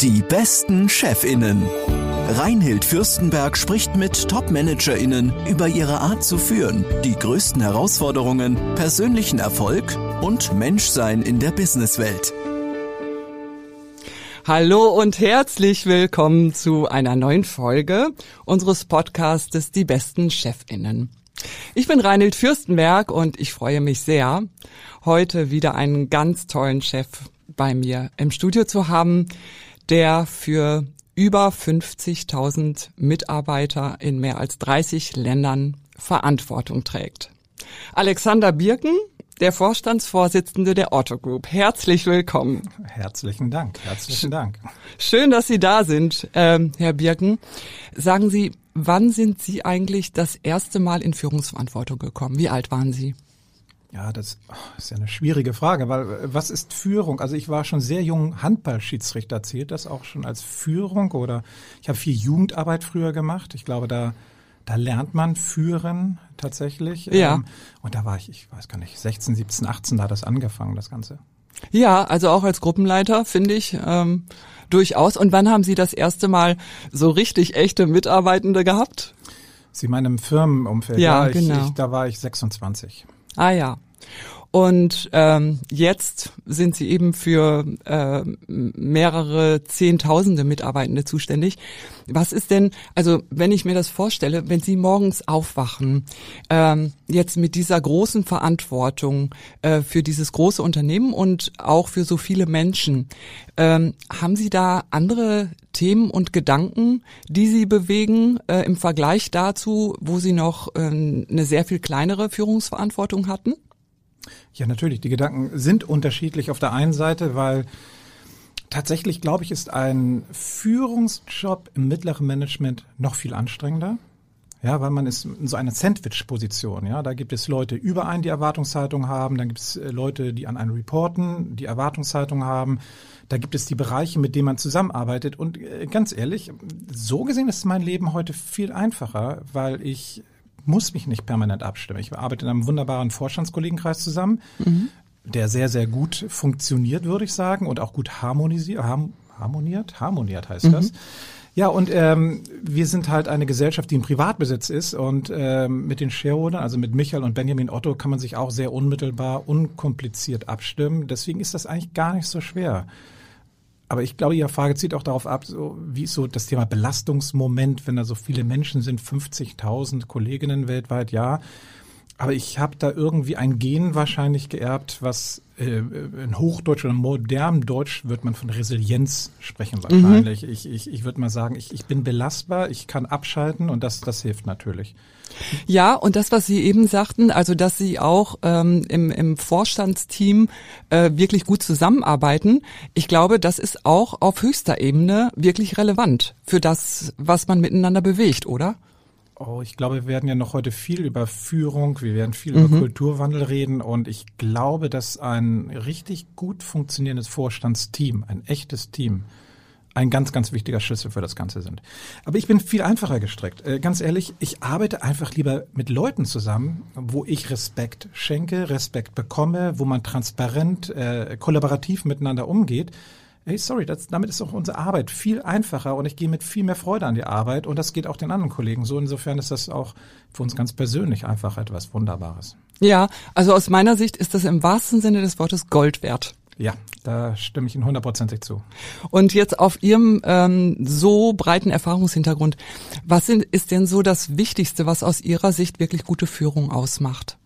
Die besten Chefinnen. Reinhild Fürstenberg spricht mit Top-ManagerInnen über ihre Art zu führen, die größten Herausforderungen, persönlichen Erfolg und Menschsein in der Businesswelt. Hallo und herzlich willkommen zu einer neuen Folge unseres Podcastes Die besten Chefinnen. Ich bin Reinhild Fürstenberg und ich freue mich sehr, heute wieder einen ganz tollen Chef bei mir im Studio zu haben, der für über 50.000 Mitarbeiter in mehr als 30 Ländern Verantwortung trägt. Alexander Birken, der Vorstandsvorsitzende der Otto Group. Herzlich willkommen. Herzlichen Dank, herzlichen Dank. Schön, dass Sie da sind, ähm, Herr Birken. Sagen Sie, wann sind Sie eigentlich das erste Mal in Führungsverantwortung gekommen? Wie alt waren Sie? Ja, das ist ja eine schwierige Frage, weil äh, was ist Führung? Also ich war schon sehr jung Handballschiedsrichter, zählt das auch schon als Führung oder ich habe viel Jugendarbeit früher gemacht. Ich glaube, da da lernt man führen tatsächlich. Ja. Ähm, und da war ich, ich weiß gar nicht, 16, 17, 18, da hat das angefangen, das Ganze. Ja, also auch als Gruppenleiter finde ich ähm, durchaus. Und wann haben Sie das erste Mal so richtig echte Mitarbeitende gehabt? Sie meinen im Firmenumfeld? Ja, ja ich, genau. Ich, da war ich 26. Ah ja. Und ähm, jetzt sind sie eben für äh, mehrere Zehntausende Mitarbeitende zuständig. Was ist denn, also wenn ich mir das vorstelle, wenn Sie morgens aufwachen, ähm, jetzt mit dieser großen Verantwortung äh, für dieses große Unternehmen und auch für so viele Menschen, ähm, haben Sie da andere Themen und Gedanken, die Sie bewegen äh, im Vergleich dazu, wo Sie noch äh, eine sehr viel kleinere Führungsverantwortung hatten? Ja, natürlich. Die Gedanken sind unterschiedlich auf der einen Seite, weil tatsächlich, glaube ich, ist ein Führungsjob im mittleren Management noch viel anstrengender. Ja, weil man ist in so einer Sandwich-Position. Ja, da gibt es Leute über einen, die Erwartungshaltung haben. Dann gibt es äh, Leute, die an einen reporten, die Erwartungshaltung haben. Da gibt es die Bereiche, mit denen man zusammenarbeitet. Und äh, ganz ehrlich, so gesehen ist mein Leben heute viel einfacher, weil ich muss mich nicht permanent abstimmen. Ich arbeite in einem wunderbaren Vorstandskollegenkreis zusammen, mhm. der sehr, sehr gut funktioniert, würde ich sagen, und auch gut harmonisiert, harmoniert, harmoniert heißt mhm. das. Ja, und ähm, wir sind halt eine Gesellschaft, die im Privatbesitz ist und ähm, mit den Shareholdern, also mit Michael und Benjamin Otto, kann man sich auch sehr unmittelbar, unkompliziert abstimmen. Deswegen ist das eigentlich gar nicht so schwer. Aber ich glaube, Ihre Frage zieht auch darauf ab, so, wie ist so das Thema Belastungsmoment, wenn da so viele Menschen sind, 50.000 Kolleginnen weltweit, ja. Aber ich habe da irgendwie ein Gen wahrscheinlich geerbt, was äh, in Hochdeutsch oder modernem Deutsch wird man von Resilienz sprechen wahrscheinlich. Mhm. Ich, ich, ich würde mal sagen, ich, ich bin belastbar, ich kann abschalten und das, das hilft natürlich. Ja, und das, was Sie eben sagten, also dass Sie auch ähm, im, im Vorstandsteam äh, wirklich gut zusammenarbeiten, ich glaube, das ist auch auf höchster Ebene wirklich relevant für das, was man miteinander bewegt, oder? Oh, ich glaube, wir werden ja noch heute viel über Führung, wir werden viel mhm. über Kulturwandel reden und ich glaube, dass ein richtig gut funktionierendes Vorstandsteam, ein echtes Team, ein ganz, ganz wichtiger Schlüssel für das Ganze sind. Aber ich bin viel einfacher gestrickt. Äh, ganz ehrlich, ich arbeite einfach lieber mit Leuten zusammen, wo ich Respekt schenke, Respekt bekomme, wo man transparent, äh, kollaborativ miteinander umgeht. Hey, sorry, das, damit ist auch unsere Arbeit viel einfacher und ich gehe mit viel mehr Freude an die Arbeit und das geht auch den anderen Kollegen so. Insofern ist das auch für uns ganz persönlich einfach etwas Wunderbares. Ja, also aus meiner Sicht ist das im wahrsten Sinne des Wortes Gold wert. Ja, da stimme ich Ihnen hundertprozentig zu. Und jetzt auf Ihrem ähm, so breiten Erfahrungshintergrund, was sind, ist denn so das Wichtigste, was aus Ihrer Sicht wirklich gute Führung ausmacht?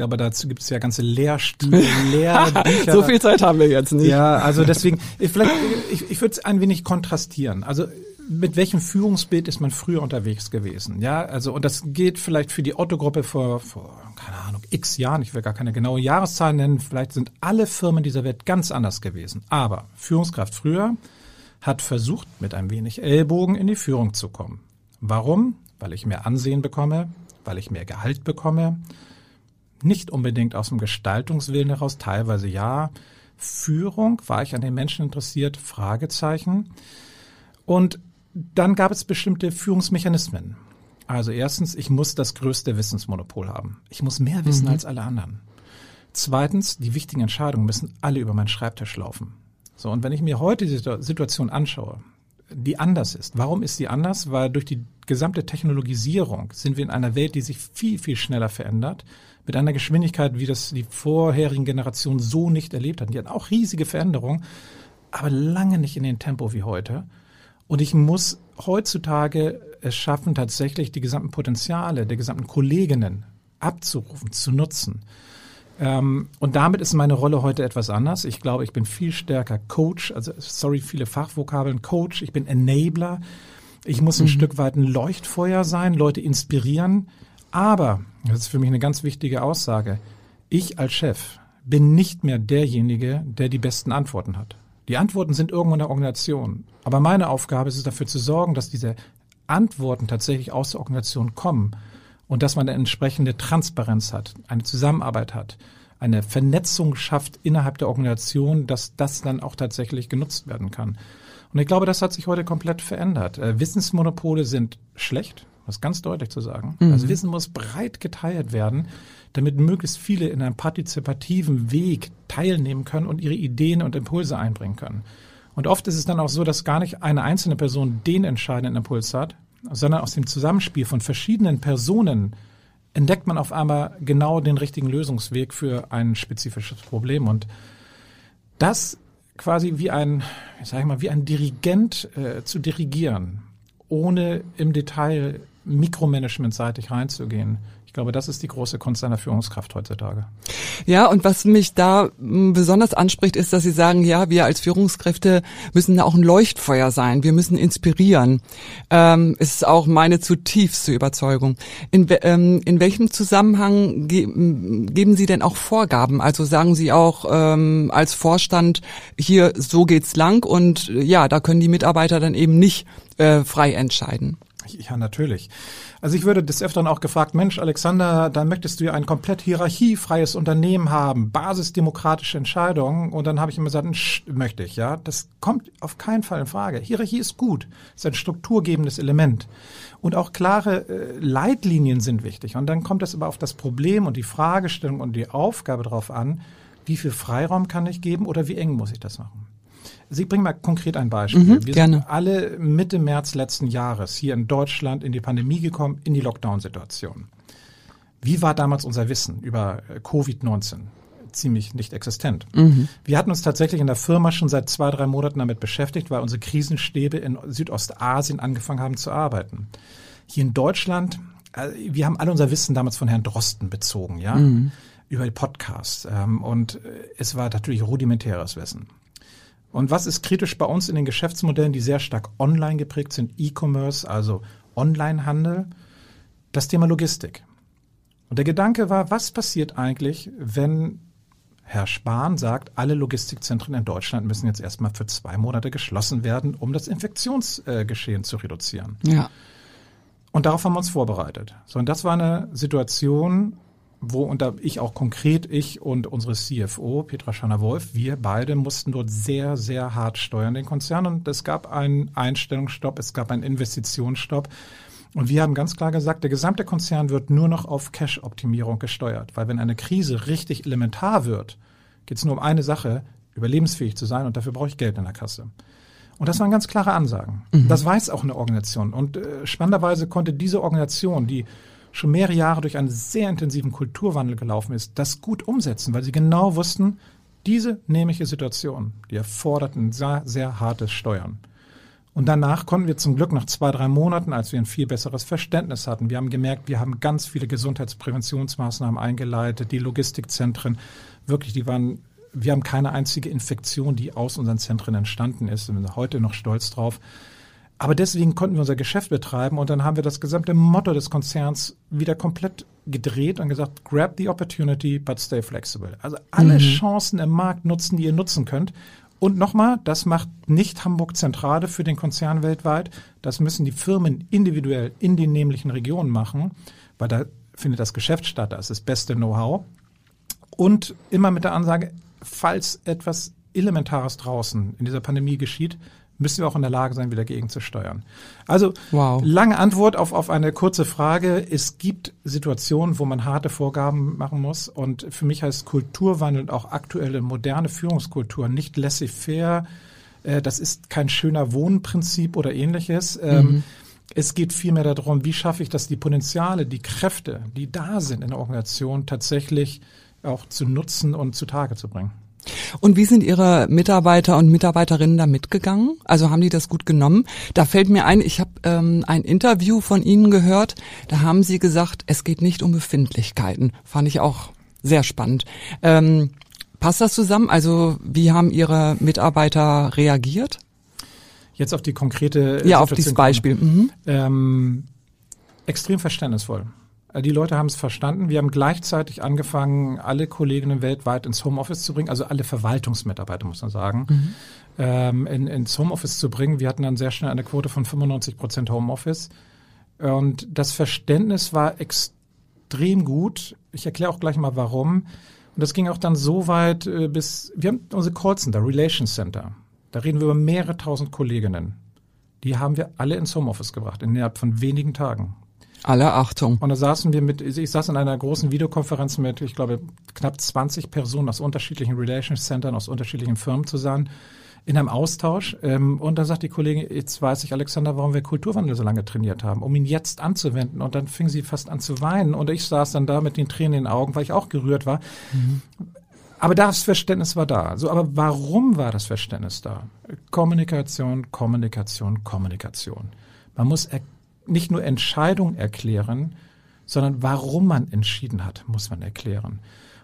Glaube, dazu gibt es ja ganze Lehrstühle, Lehrbücher. so viel Zeit haben wir jetzt nicht. Ja, also deswegen, vielleicht, ich, ich würde es ein wenig kontrastieren. Also mit welchem Führungsbild ist man früher unterwegs gewesen? Ja, also und das geht vielleicht für die Otto-Gruppe vor, vor, keine Ahnung, x Jahren, ich will gar keine genaue Jahreszahl nennen, vielleicht sind alle Firmen dieser Welt ganz anders gewesen. Aber Führungskraft früher hat versucht, mit ein wenig Ellbogen in die Führung zu kommen. Warum? Weil ich mehr Ansehen bekomme, weil ich mehr Gehalt bekomme. Nicht unbedingt aus dem Gestaltungswillen heraus, teilweise ja. Führung, war ich an den Menschen interessiert? Fragezeichen. Und dann gab es bestimmte Führungsmechanismen. Also erstens, ich muss das größte Wissensmonopol haben. Ich muss mehr wissen mhm. als alle anderen. Zweitens, die wichtigen Entscheidungen müssen alle über meinen Schreibtisch laufen. So, und wenn ich mir heute die Situation anschaue, die anders ist. Warum ist sie anders? Weil durch die gesamte Technologisierung sind wir in einer Welt, die sich viel, viel schneller verändert, mit einer Geschwindigkeit, wie das die vorherigen Generationen so nicht erlebt hatten. Die hatten auch riesige Veränderungen, aber lange nicht in dem Tempo wie heute. Und ich muss heutzutage es schaffen, tatsächlich die gesamten Potenziale der gesamten Kolleginnen abzurufen, zu nutzen. Ähm, und damit ist meine Rolle heute etwas anders. Ich glaube, ich bin viel stärker Coach, also sorry, viele Fachvokabeln, Coach, ich bin Enabler. Ich muss ein mhm. Stück weit ein Leuchtfeuer sein, Leute inspirieren. Aber, das ist für mich eine ganz wichtige Aussage, ich als Chef bin nicht mehr derjenige, der die besten Antworten hat. Die Antworten sind irgendwo in der Organisation. Aber meine Aufgabe ist es dafür zu sorgen, dass diese Antworten tatsächlich aus der Organisation kommen und dass man eine entsprechende Transparenz hat, eine Zusammenarbeit hat, eine Vernetzung schafft innerhalb der Organisation, dass das dann auch tatsächlich genutzt werden kann. Und ich glaube, das hat sich heute komplett verändert. Äh, Wissensmonopole sind schlecht, das ganz deutlich zu sagen. Mhm. Also Wissen muss breit geteilt werden, damit möglichst viele in einem partizipativen Weg teilnehmen können und ihre Ideen und Impulse einbringen können. Und oft ist es dann auch so, dass gar nicht eine einzelne Person den entscheidenden Impuls hat, sondern aus dem Zusammenspiel von verschiedenen Personen entdeckt man auf einmal genau den richtigen Lösungsweg für ein spezifisches Problem. Und das quasi wie ein, ich sage mal, wie ein Dirigent äh, zu dirigieren, ohne im Detail mikromanagementseitig reinzugehen, ich glaube, das ist die große Kunst einer Führungskraft heutzutage. Ja, und was mich da besonders anspricht, ist, dass Sie sagen, ja, wir als Führungskräfte müssen da auch ein Leuchtfeuer sein. Wir müssen inspirieren. Ähm, ist auch meine zutiefste Überzeugung. In, ähm, in welchem Zusammenhang ge geben Sie denn auch Vorgaben? Also sagen Sie auch ähm, als Vorstand, hier, so geht's lang und ja, da können die Mitarbeiter dann eben nicht äh, frei entscheiden. Ja, natürlich. Also ich würde des Öfteren auch gefragt, Mensch, Alexander, dann möchtest du ja ein komplett hierarchiefreies Unternehmen haben, basisdemokratische Entscheidungen. Und dann habe ich immer gesagt, möchte ich, ja. Das kommt auf keinen Fall in Frage. Hierarchie ist gut, ist ein strukturgebendes Element. Und auch klare äh, Leitlinien sind wichtig. Und dann kommt es aber auf das Problem und die Fragestellung und die Aufgabe drauf an, wie viel Freiraum kann ich geben oder wie eng muss ich das machen. Sie bringen mal konkret ein Beispiel. Mhm, wir gerne. sind alle Mitte März letzten Jahres hier in Deutschland in die Pandemie gekommen, in die Lockdown-Situation. Wie war damals unser Wissen über äh, Covid-19? Ziemlich nicht existent. Mhm. Wir hatten uns tatsächlich in der Firma schon seit zwei, drei Monaten damit beschäftigt, weil unsere Krisenstäbe in Südostasien angefangen haben zu arbeiten. Hier in Deutschland, äh, wir haben alle unser Wissen damals von Herrn Drosten bezogen, ja, mhm. über die Podcasts. Ähm, und äh, es war natürlich rudimentäres Wissen. Und was ist kritisch bei uns in den Geschäftsmodellen, die sehr stark online geprägt sind, E-Commerce, also Onlinehandel, das Thema Logistik. Und der Gedanke war, was passiert eigentlich, wenn Herr Spahn sagt, alle Logistikzentren in Deutschland müssen jetzt erstmal für zwei Monate geschlossen werden, um das Infektionsgeschehen zu reduzieren. Ja. Und darauf haben wir uns vorbereitet. So, und das war eine Situation, wo da ich auch konkret, ich und unsere CFO, Petra Schanner-Wolf, wir beide mussten dort sehr, sehr hart steuern, den Konzern. Und es gab einen Einstellungsstopp, es gab einen Investitionsstopp. Und wir haben ganz klar gesagt, der gesamte Konzern wird nur noch auf Cash-Optimierung gesteuert. Weil wenn eine Krise richtig elementar wird, geht es nur um eine Sache, überlebensfähig zu sein und dafür brauche ich Geld in der Kasse. Und das waren ganz klare Ansagen. Mhm. Das weiß auch eine Organisation. Und äh, spannenderweise konnte diese Organisation, die schon mehrere Jahre durch einen sehr intensiven Kulturwandel gelaufen ist, das gut umsetzen, weil sie genau wussten, diese nämliche Situation, die erfordert ein sehr, sehr hartes Steuern. Und danach konnten wir zum Glück nach zwei, drei Monaten, als wir ein viel besseres Verständnis hatten, wir haben gemerkt, wir haben ganz viele Gesundheitspräventionsmaßnahmen eingeleitet, die Logistikzentren, wirklich, die waren, wir haben keine einzige Infektion, die aus unseren Zentren entstanden ist. Wir sind heute noch stolz drauf. Aber deswegen konnten wir unser Geschäft betreiben und dann haben wir das gesamte Motto des Konzerns wieder komplett gedreht und gesagt, grab the opportunity, but stay flexible. Also alle mhm. Chancen im Markt nutzen, die ihr nutzen könnt. Und nochmal, das macht nicht Hamburg Zentrale für den Konzern weltweit. Das müssen die Firmen individuell in den nämlichen Regionen machen, weil da findet das Geschäft statt, da ist das beste Know-how. Und immer mit der Ansage, falls etwas Elementares draußen in dieser Pandemie geschieht, müssen wir auch in der Lage sein, wieder gegenzusteuern. Also wow. lange Antwort auf, auf eine kurze Frage. Es gibt Situationen, wo man harte Vorgaben machen muss. Und für mich heißt Kulturwandel und auch aktuelle moderne Führungskultur nicht laissez-faire. Äh, das ist kein schöner Wohnprinzip oder ähnliches. Ähm, mhm. Es geht vielmehr darum, wie schaffe ich das, die Potenziale, die Kräfte, die da sind in der Organisation, tatsächlich auch zu nutzen und zutage zu bringen. Und wie sind Ihre Mitarbeiter und Mitarbeiterinnen da mitgegangen? Also haben die das gut genommen? Da fällt mir ein, ich habe ähm, ein Interview von Ihnen gehört, da haben Sie gesagt, es geht nicht um Befindlichkeiten. Fand ich auch sehr spannend. Ähm, passt das zusammen? Also wie haben Ihre Mitarbeiter reagiert? Jetzt auf die konkrete Ja, auf dieses Beispiel. Mhm. Ähm, extrem verständnisvoll. Äh, die Leute haben es verstanden. Wir haben gleichzeitig angefangen, alle Kolleginnen weltweit ins Homeoffice zu bringen, also alle Verwaltungsmitarbeiter, muss man sagen, mhm. ähm, in, ins Homeoffice zu bringen. Wir hatten dann sehr schnell eine Quote von 95 Prozent Homeoffice. Und das Verständnis war extrem gut. Ich erkläre auch gleich mal warum. Und das ging auch dann so weit äh, bis, wir haben unsere Call Center, Relations Center. Da reden wir über mehrere tausend Kolleginnen. Die haben wir alle ins Homeoffice gebracht, innerhalb von wenigen Tagen. Alle Achtung. Und da saßen wir mit, ich saß in einer großen Videokonferenz mit, ich glaube, knapp 20 Personen aus unterschiedlichen Relations Centern, aus unterschiedlichen Firmen zusammen, in einem Austausch. Ähm, und dann sagt die Kollegin, jetzt weiß ich, Alexander, warum wir Kulturwandel so lange trainiert haben, um ihn jetzt anzuwenden. Und dann fing sie fast an zu weinen. Und ich saß dann da mit den Tränen in den Augen, weil ich auch gerührt war. Mhm. Aber das Verständnis war da. So, aber warum war das Verständnis da? Kommunikation, Kommunikation, Kommunikation. Man muss erkennen, nicht nur Entscheidung erklären, sondern warum man entschieden hat, muss man erklären.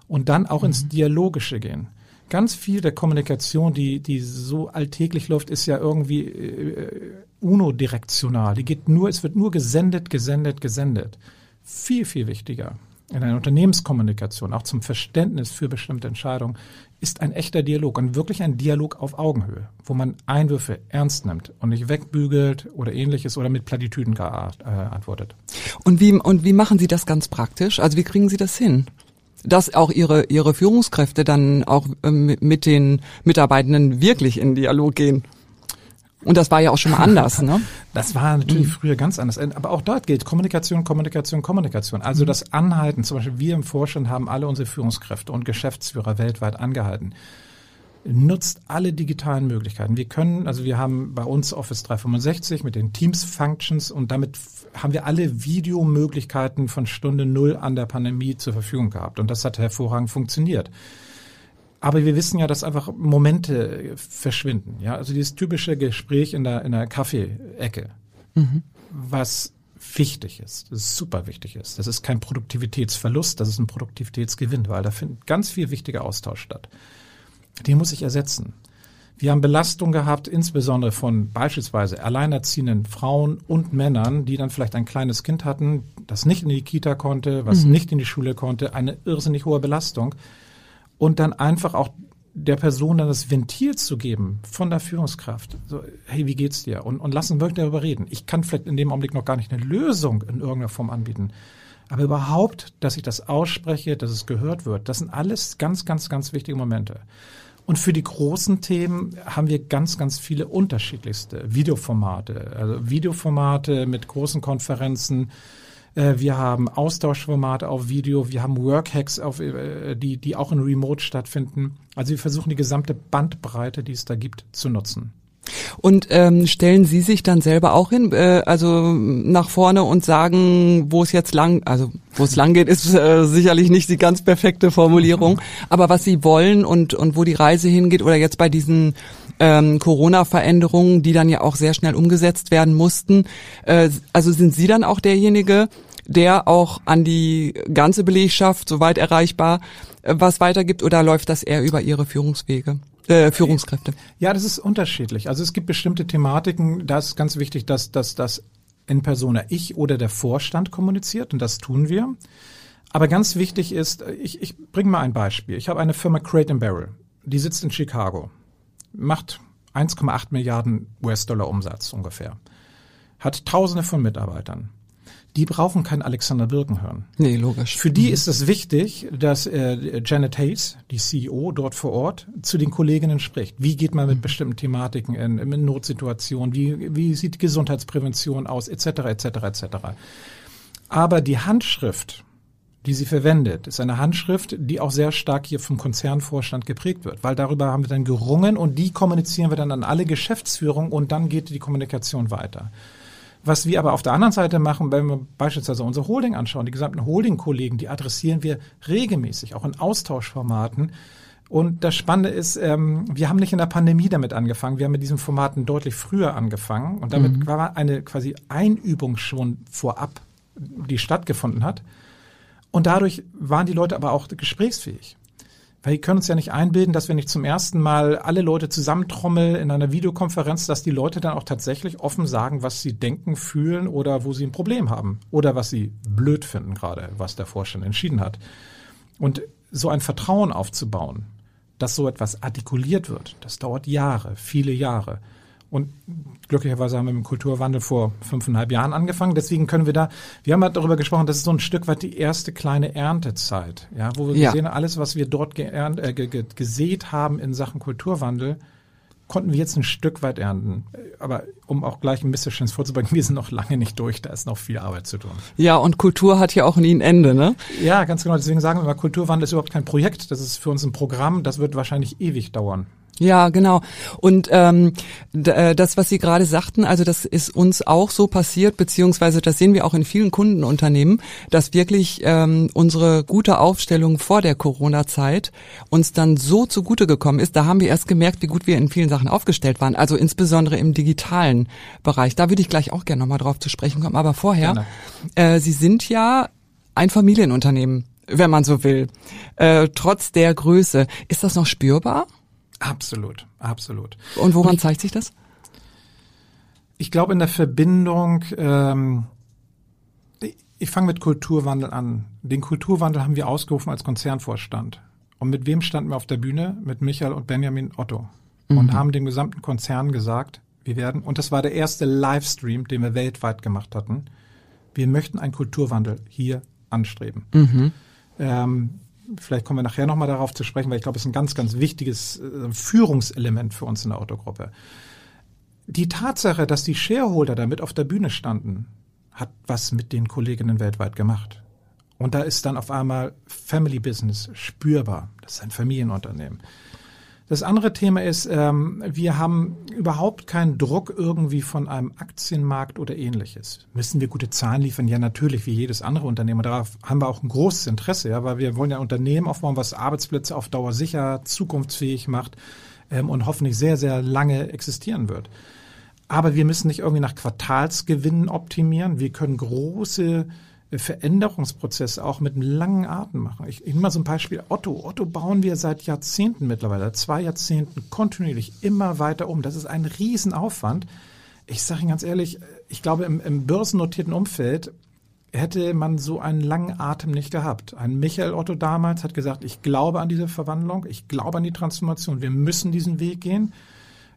Und dann auch mhm. ins Dialogische gehen. Ganz viel der Kommunikation, die, die so alltäglich läuft, ist ja irgendwie äh, unidirektional. Die geht nur, es wird nur gesendet, gesendet, gesendet. Viel, viel wichtiger in einer Unternehmenskommunikation, auch zum Verständnis für bestimmte Entscheidungen, ist ein echter Dialog und wirklich ein Dialog auf Augenhöhe, wo man Einwürfe ernst nimmt und nicht wegbügelt oder ähnliches oder mit Plattitüden. Äh, und wie, und wie machen Sie das ganz praktisch? Also wie kriegen Sie das hin? Dass auch Ihre, Ihre Führungskräfte dann auch äh, mit den Mitarbeitenden wirklich in Dialog gehen? Und das war ja auch schon mal anders, ne? Das war natürlich mhm. früher ganz anders. Aber auch dort gilt Kommunikation, Kommunikation, Kommunikation. Also mhm. das Anhalten, zum Beispiel wir im Vorstand haben alle unsere Führungskräfte und Geschäftsführer weltweit angehalten. Nutzt alle digitalen Möglichkeiten. Wir können, also wir haben bei uns Office 365 mit den Teams Functions und damit haben wir alle Videomöglichkeiten von Stunde Null an der Pandemie zur Verfügung gehabt. Und das hat hervorragend funktioniert. Aber wir wissen ja, dass einfach Momente verschwinden. Ja, also dieses typische Gespräch in der, in der Kaffeeecke, mhm. was wichtig ist, das ist super wichtig ist. Das ist kein Produktivitätsverlust, das ist ein Produktivitätsgewinn, weil da findet ganz viel wichtiger Austausch statt. Den muss ich ersetzen. Wir haben Belastung gehabt, insbesondere von beispielsweise alleinerziehenden Frauen und Männern, die dann vielleicht ein kleines Kind hatten, das nicht in die Kita konnte, was mhm. nicht in die Schule konnte, eine irrsinnig hohe Belastung und dann einfach auch der Person dann das Ventil zu geben von der Führungskraft. So, hey, wie geht's dir? Und, und lassen wirklich darüber reden. Ich kann vielleicht in dem Augenblick noch gar nicht eine Lösung in irgendeiner Form anbieten. Aber überhaupt, dass ich das ausspreche, dass es gehört wird, das sind alles ganz, ganz, ganz wichtige Momente. Und für die großen Themen haben wir ganz, ganz viele unterschiedlichste Videoformate. Also Videoformate mit großen Konferenzen, wir haben Austauschformate auf Video, wir haben Workhacks, auf, äh, die, die auch in Remote stattfinden. Also wir versuchen die gesamte Bandbreite, die es da gibt, zu nutzen. Und ähm, stellen Sie sich dann selber auch hin, äh, also nach vorne und sagen, wo es jetzt lang, also wo es lang geht, ist äh, sicherlich nicht die ganz perfekte Formulierung, aber was Sie wollen und und wo die Reise hingeht oder jetzt bei diesen ähm, Corona-Veränderungen, die dann ja auch sehr schnell umgesetzt werden mussten. Äh, also sind Sie dann auch derjenige, der auch an die ganze Belegschaft, soweit erreichbar, äh, was weitergibt oder läuft das eher über Ihre Führungswege? Äh, Führungskräfte. Ja, das ist unterschiedlich. Also es gibt bestimmte Thematiken, da ist ganz wichtig, dass, dass das in Persona ich oder der Vorstand kommuniziert und das tun wir. Aber ganz wichtig ist, ich, ich bringe mal ein Beispiel. Ich habe eine Firma Crate and Barrel, die sitzt in Chicago, macht 1,8 Milliarden US-Dollar Umsatz ungefähr, hat Tausende von Mitarbeitern. Die brauchen keinen Alexander Birken hören. Nee, logisch. Für die mhm. ist es wichtig, dass äh, Janet Hayes, die CEO dort vor Ort, zu den Kolleginnen spricht. Wie geht man mit mhm. bestimmten Thematiken in, in Notsituationen? Wie, wie sieht Gesundheitsprävention aus? Etc. etc. etc. Aber die Handschrift, die sie verwendet, ist eine Handschrift, die auch sehr stark hier vom Konzernvorstand geprägt wird, weil darüber haben wir dann gerungen und die kommunizieren wir dann an alle Geschäftsführungen und dann geht die Kommunikation weiter. Was wir aber auf der anderen Seite machen, wenn wir beispielsweise unsere Holding anschauen, die gesamten Holding-Kollegen, die adressieren wir regelmäßig, auch in Austauschformaten. Und das Spannende ist, ähm, wir haben nicht in der Pandemie damit angefangen, wir haben mit diesen Formaten deutlich früher angefangen und damit mhm. war eine quasi Einübung schon vorab, die stattgefunden hat. Und dadurch waren die Leute aber auch gesprächsfähig. Weil wir können uns ja nicht einbilden, dass wenn ich zum ersten Mal alle Leute zusammentrommel in einer Videokonferenz, dass die Leute dann auch tatsächlich offen sagen, was sie denken, fühlen oder wo sie ein Problem haben oder was sie blöd finden gerade, was der Vorstand entschieden hat. Und so ein Vertrauen aufzubauen, dass so etwas artikuliert wird, das dauert Jahre, viele Jahre. Und glücklicherweise haben wir mit dem Kulturwandel vor fünfeinhalb Jahren angefangen. Deswegen können wir da, wir haben halt darüber gesprochen, das ist so ein Stück weit die erste kleine Erntezeit, ja, wo wir ja. gesehen haben, alles, was wir dort geernt, äh, gesät haben in Sachen Kulturwandel, konnten wir jetzt ein Stück weit ernten. Aber um auch gleich ein Missverständnis vorzubringen, wir sind noch lange nicht durch, da ist noch viel Arbeit zu tun. Ja, und Kultur hat ja auch nie ein Ende, ne? Ja, ganz genau. Deswegen sagen wir mal, Kulturwandel ist überhaupt kein Projekt, das ist für uns ein Programm, das wird wahrscheinlich ewig dauern. Ja, genau. Und ähm, äh, das, was Sie gerade sagten, also das ist uns auch so passiert, beziehungsweise das sehen wir auch in vielen Kundenunternehmen, dass wirklich ähm, unsere gute Aufstellung vor der Corona-Zeit uns dann so zugute gekommen ist. Da haben wir erst gemerkt, wie gut wir in vielen Sachen aufgestellt waren, also insbesondere im digitalen Bereich. Da würde ich gleich auch gerne nochmal drauf zu sprechen kommen. Aber vorher, äh, Sie sind ja ein Familienunternehmen wenn man so will, äh, trotz der Größe. Ist das noch spürbar? Absolut, absolut. Und woran Und ich, zeigt sich das? Ich glaube in der Verbindung, ähm, ich fange mit Kulturwandel an. Den Kulturwandel haben wir ausgerufen als Konzernvorstand. Und mit wem standen wir auf der Bühne? Mit Michael und Benjamin Otto. Mhm. Und haben dem gesamten Konzern gesagt, wir werden, und das war der erste Livestream, den wir weltweit gemacht hatten, wir möchten einen Kulturwandel hier anstreben. Mhm. Ähm, vielleicht kommen wir nachher nochmal darauf zu sprechen, weil ich glaube, es ist ein ganz, ganz wichtiges äh, Führungselement für uns in der Autogruppe. Die Tatsache, dass die Shareholder da mit auf der Bühne standen, hat was mit den Kolleginnen weltweit gemacht. Und da ist dann auf einmal Family Business spürbar. Das ist ein Familienunternehmen. Das andere Thema ist, ähm, wir haben überhaupt keinen Druck irgendwie von einem Aktienmarkt oder ähnliches. Müssen wir gute Zahlen liefern? Ja, natürlich, wie jedes andere Unternehmen. Darauf haben wir auch ein großes Interesse, ja, weil wir wollen ja ein Unternehmen aufbauen, was Arbeitsplätze auf Dauer sicher, zukunftsfähig macht ähm, und hoffentlich sehr, sehr lange existieren wird. Aber wir müssen nicht irgendwie nach Quartalsgewinnen optimieren. Wir können große Veränderungsprozess auch mit einem langen Atem machen. Ich, ich nehme mal so ein Beispiel Otto. Otto bauen wir seit Jahrzehnten mittlerweile, zwei Jahrzehnten kontinuierlich immer weiter um. Das ist ein Riesenaufwand. Ich sage Ihnen ganz ehrlich, ich glaube, im, im börsennotierten Umfeld hätte man so einen langen Atem nicht gehabt. Ein Michael Otto damals hat gesagt, ich glaube an diese Verwandlung, ich glaube an die Transformation, wir müssen diesen Weg gehen.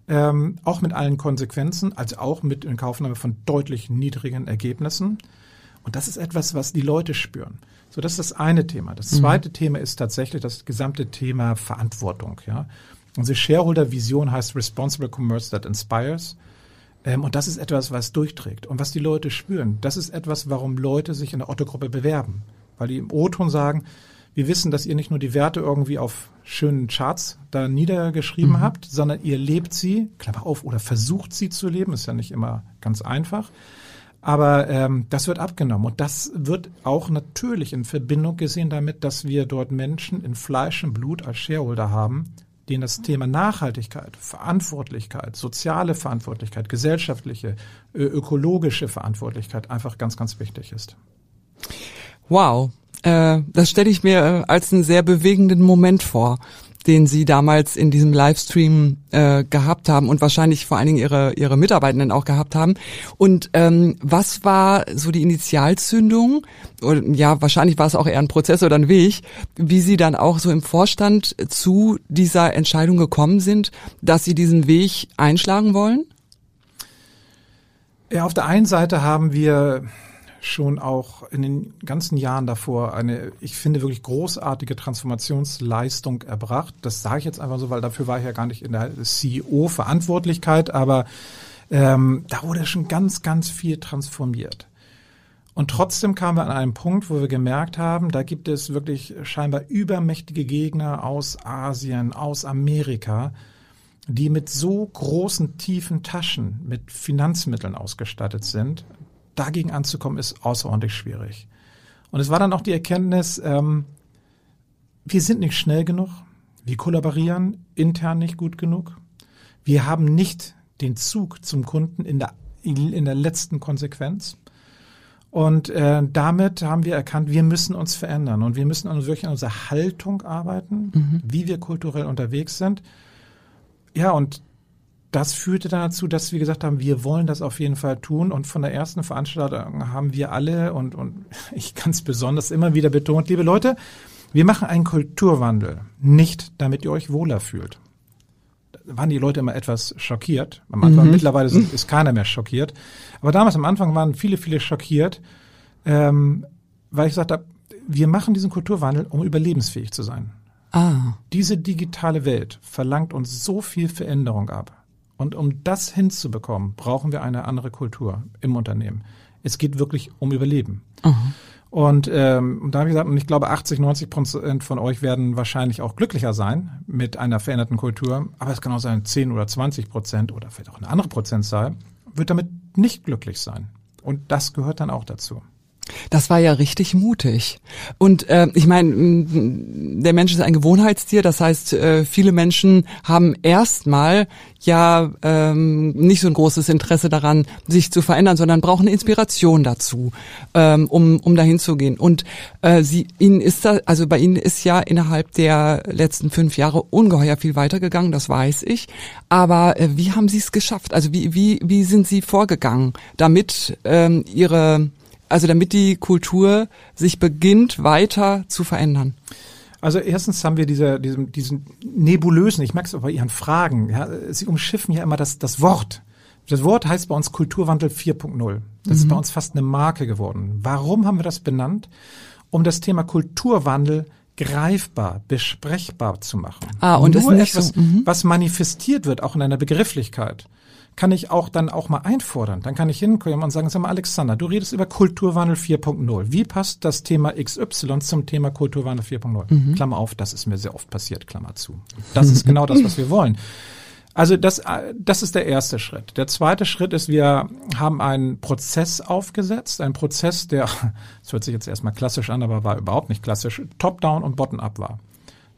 Ähm, auch mit allen Konsequenzen, also auch mit Inkaufnahme von deutlich niedrigen Ergebnissen. Und das ist etwas, was die Leute spüren. So, das ist das eine Thema. Das mhm. zweite mhm. Thema ist tatsächlich das gesamte Thema Verantwortung. Ja, unsere Shareholder-Vision heißt Responsible Commerce that Inspires. Ähm, und das ist etwas, was durchträgt und was die Leute spüren. Das ist etwas, warum Leute sich in der Otto-Gruppe bewerben, weil die im O-Ton sagen, wir wissen, dass ihr nicht nur die Werte irgendwie auf schönen Charts da niedergeschrieben mhm. habt, sondern ihr lebt sie, Klammer auf, oder versucht sie zu leben, ist ja nicht immer ganz einfach. Aber ähm, das wird abgenommen. Und das wird auch natürlich in Verbindung gesehen damit, dass wir dort Menschen in Fleisch und Blut als Shareholder haben, denen das Thema Nachhaltigkeit, Verantwortlichkeit, soziale Verantwortlichkeit, gesellschaftliche, ökologische Verantwortlichkeit einfach ganz, ganz wichtig ist. Wow, äh, das stelle ich mir äh, als einen sehr bewegenden Moment vor den Sie damals in diesem Livestream äh, gehabt haben und wahrscheinlich vor allen Dingen Ihre, Ihre Mitarbeitenden auch gehabt haben. Und ähm, was war so die Initialzündung? Oder, ja, wahrscheinlich war es auch eher ein Prozess oder ein Weg, wie Sie dann auch so im Vorstand zu dieser Entscheidung gekommen sind, dass Sie diesen Weg einschlagen wollen? Ja, auf der einen Seite haben wir schon auch in den ganzen Jahren davor eine, ich finde, wirklich großartige Transformationsleistung erbracht. Das sage ich jetzt einfach so, weil dafür war ich ja gar nicht in der CEO-Verantwortlichkeit, aber ähm, da wurde schon ganz, ganz viel transformiert. Und trotzdem kamen wir an einen Punkt, wo wir gemerkt haben, da gibt es wirklich scheinbar übermächtige Gegner aus Asien, aus Amerika, die mit so großen, tiefen Taschen, mit Finanzmitteln ausgestattet sind. Dagegen anzukommen, ist außerordentlich schwierig. Und es war dann auch die Erkenntnis, ähm, wir sind nicht schnell genug, wir kollaborieren intern nicht gut genug, wir haben nicht den Zug zum Kunden in der, in der letzten Konsequenz. Und äh, damit haben wir erkannt, wir müssen uns verändern und wir müssen an, wirklich an unserer Haltung arbeiten, mhm. wie wir kulturell unterwegs sind. Ja, und das führte dazu, dass wir gesagt haben, wir wollen das auf jeden Fall tun. Und von der ersten Veranstaltung haben wir alle und, und ich ganz besonders immer wieder betont, liebe Leute, wir machen einen Kulturwandel, nicht damit ihr euch wohler fühlt waren die Leute immer etwas schockiert. Am Anfang, mhm. mittlerweile ist, ist, keiner mehr schockiert. Aber damals am Anfang waren viele, viele schockiert, ähm, weil ich gesagt habe, wir machen diesen Kulturwandel, um überlebensfähig zu sein. Ah. Diese digitale Welt verlangt uns so viel Veränderung ab. Und um das hinzubekommen, brauchen wir eine andere Kultur im Unternehmen. Es geht wirklich um Überleben. Uh und ähm, da habe ich gesagt, und ich glaube, 80, 90 Prozent von euch werden wahrscheinlich auch glücklicher sein mit einer veränderten Kultur. Aber es kann auch sein, 10 oder 20 Prozent oder vielleicht auch eine andere Prozentzahl wird damit nicht glücklich sein. Und das gehört dann auch dazu. Das war ja richtig mutig. Und äh, ich meine, der Mensch ist ein Gewohnheitstier, das heißt, äh, viele Menschen haben erstmal ja ähm, nicht so ein großes Interesse daran, sich zu verändern, sondern brauchen Inspiration dazu, ähm, um, um dahin zu gehen. Und äh, sie, ihnen ist da, also bei ihnen ist ja innerhalb der letzten fünf Jahre ungeheuer viel weitergegangen, das weiß ich. Aber äh, wie haben Sie es geschafft? Also wie, wie, wie sind Sie vorgegangen, damit ähm, Ihre also damit die Kultur sich beginnt weiter zu verändern? Also erstens haben wir diese, diesen, diesen nebulösen, ich merke es auch bei Ihren Fragen, ja, Sie umschiffen ja immer das, das Wort. Das Wort heißt bei uns Kulturwandel 4.0. Das mhm. ist bei uns fast eine Marke geworden. Warum haben wir das benannt? Um das Thema Kulturwandel greifbar, besprechbar zu machen. Ah, und Nur das ist etwas, so. mhm. was manifestiert wird, auch in einer Begrifflichkeit kann ich auch dann auch mal einfordern. Dann kann ich hinkommen und sagen, sag mal, Alexander, du redest über Kulturwandel 4.0. Wie passt das Thema XY zum Thema Kulturwandel 4.0? Mhm. Klammer auf, das ist mir sehr oft passiert, Klammer zu. Das ist genau das, was wir wollen. Also das, das ist der erste Schritt. Der zweite Schritt ist, wir haben einen Prozess aufgesetzt, ein Prozess, der, das hört sich jetzt erstmal klassisch an, aber war überhaupt nicht klassisch, Top-Down und Bottom-Up war.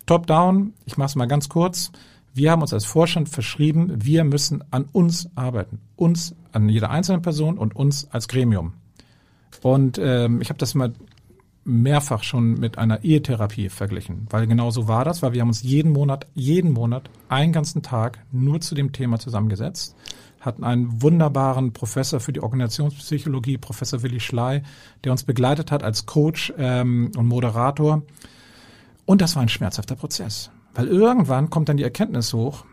Top-Down, ich mache es mal ganz kurz, wir haben uns als Vorstand verschrieben, wir müssen an uns arbeiten. Uns, an jeder einzelnen Person und uns als Gremium. Und ähm, ich habe das mal mehrfach schon mit einer Ehetherapie verglichen, weil genau so war das, weil wir haben uns jeden Monat, jeden Monat, einen ganzen Tag nur zu dem Thema zusammengesetzt, hatten einen wunderbaren Professor für die Organisationspsychologie, Professor Willi Schley, der uns begleitet hat als Coach ähm, und Moderator. Und das war ein schmerzhafter Prozess. Weil irgendwann kommt dann die Erkenntnis hoch,